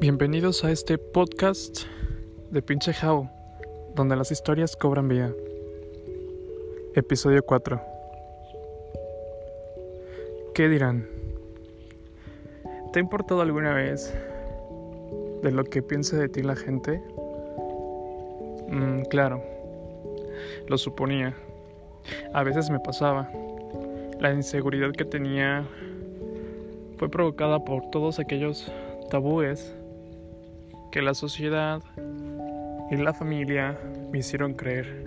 Bienvenidos a este podcast de Pinche Jao, donde las historias cobran vida. Episodio 4. ¿Qué dirán? ¿Te ha importado alguna vez de lo que piense de ti la gente? Mm, claro, lo suponía. A veces me pasaba. La inseguridad que tenía fue provocada por todos aquellos tabúes que la sociedad y la familia me hicieron creer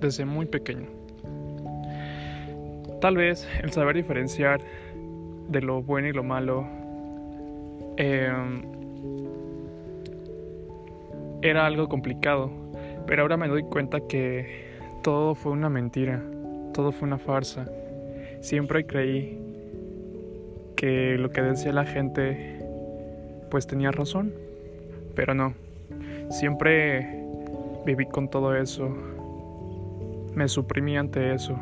desde muy pequeño. Tal vez el saber diferenciar de lo bueno y lo malo em, era algo complicado, pero ahora me doy cuenta que todo fue una mentira, todo fue una farsa. Siempre creí que lo que decía la gente pues tenía razón. Pero no, siempre viví con todo eso. Me suprimí ante eso.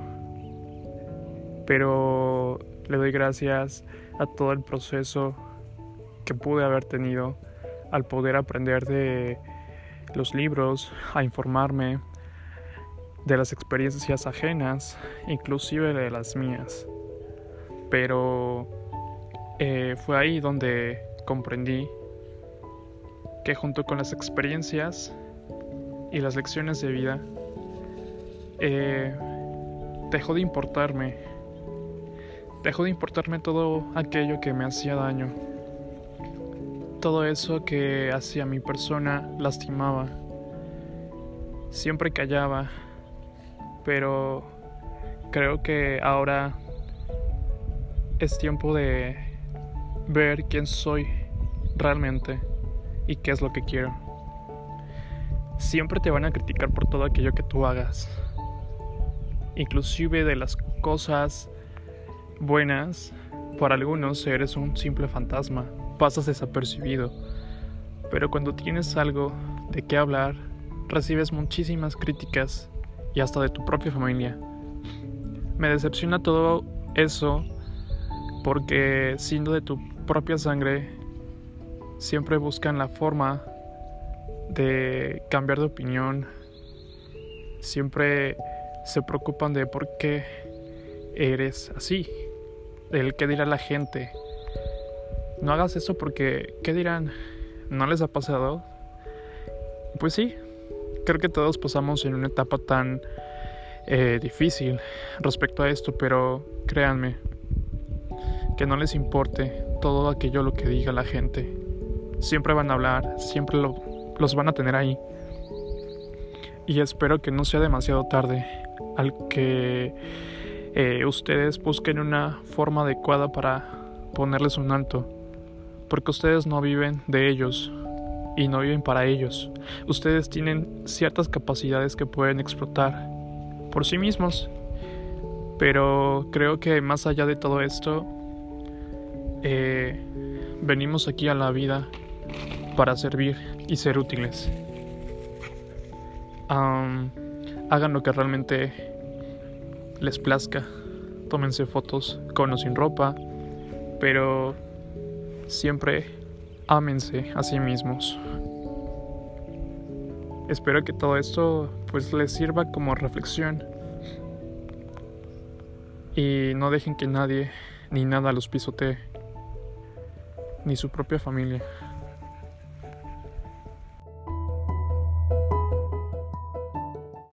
Pero le doy gracias a todo el proceso que pude haber tenido al poder aprender de los libros, a informarme de las experiencias ajenas, inclusive de las mías. Pero eh, fue ahí donde comprendí que junto con las experiencias y las lecciones de vida, eh, dejó de importarme, dejó de importarme todo aquello que me hacía daño, todo eso que hacia mi persona lastimaba, siempre callaba, pero creo que ahora es tiempo de ver quién soy realmente y qué es lo que quiero. Siempre te van a criticar por todo aquello que tú hagas. Inclusive de las cosas buenas, para algunos eres un simple fantasma, pasas desapercibido. Pero cuando tienes algo de qué hablar, recibes muchísimas críticas y hasta de tu propia familia. Me decepciona todo eso porque siendo de tu propia sangre siempre buscan la forma de cambiar de opinión, siempre se preocupan de por qué eres así, del qué dirá la gente. No hagas eso porque, ¿qué dirán? ¿No les ha pasado? Pues sí, creo que todos pasamos en una etapa tan eh, difícil respecto a esto, pero créanme, que no les importe todo aquello lo que diga la gente siempre van a hablar, siempre los van a tener ahí. Y espero que no sea demasiado tarde al que eh, ustedes busquen una forma adecuada para ponerles un alto. Porque ustedes no viven de ellos y no viven para ellos. Ustedes tienen ciertas capacidades que pueden explotar por sí mismos. Pero creo que más allá de todo esto, eh, venimos aquí a la vida para servir y ser útiles. hagan lo que realmente les plazca. Tómense fotos con o sin ropa, pero siempre ámense a sí mismos. Espero que todo esto pues les sirva como reflexión y no dejen que nadie ni nada los pisotee, ni su propia familia.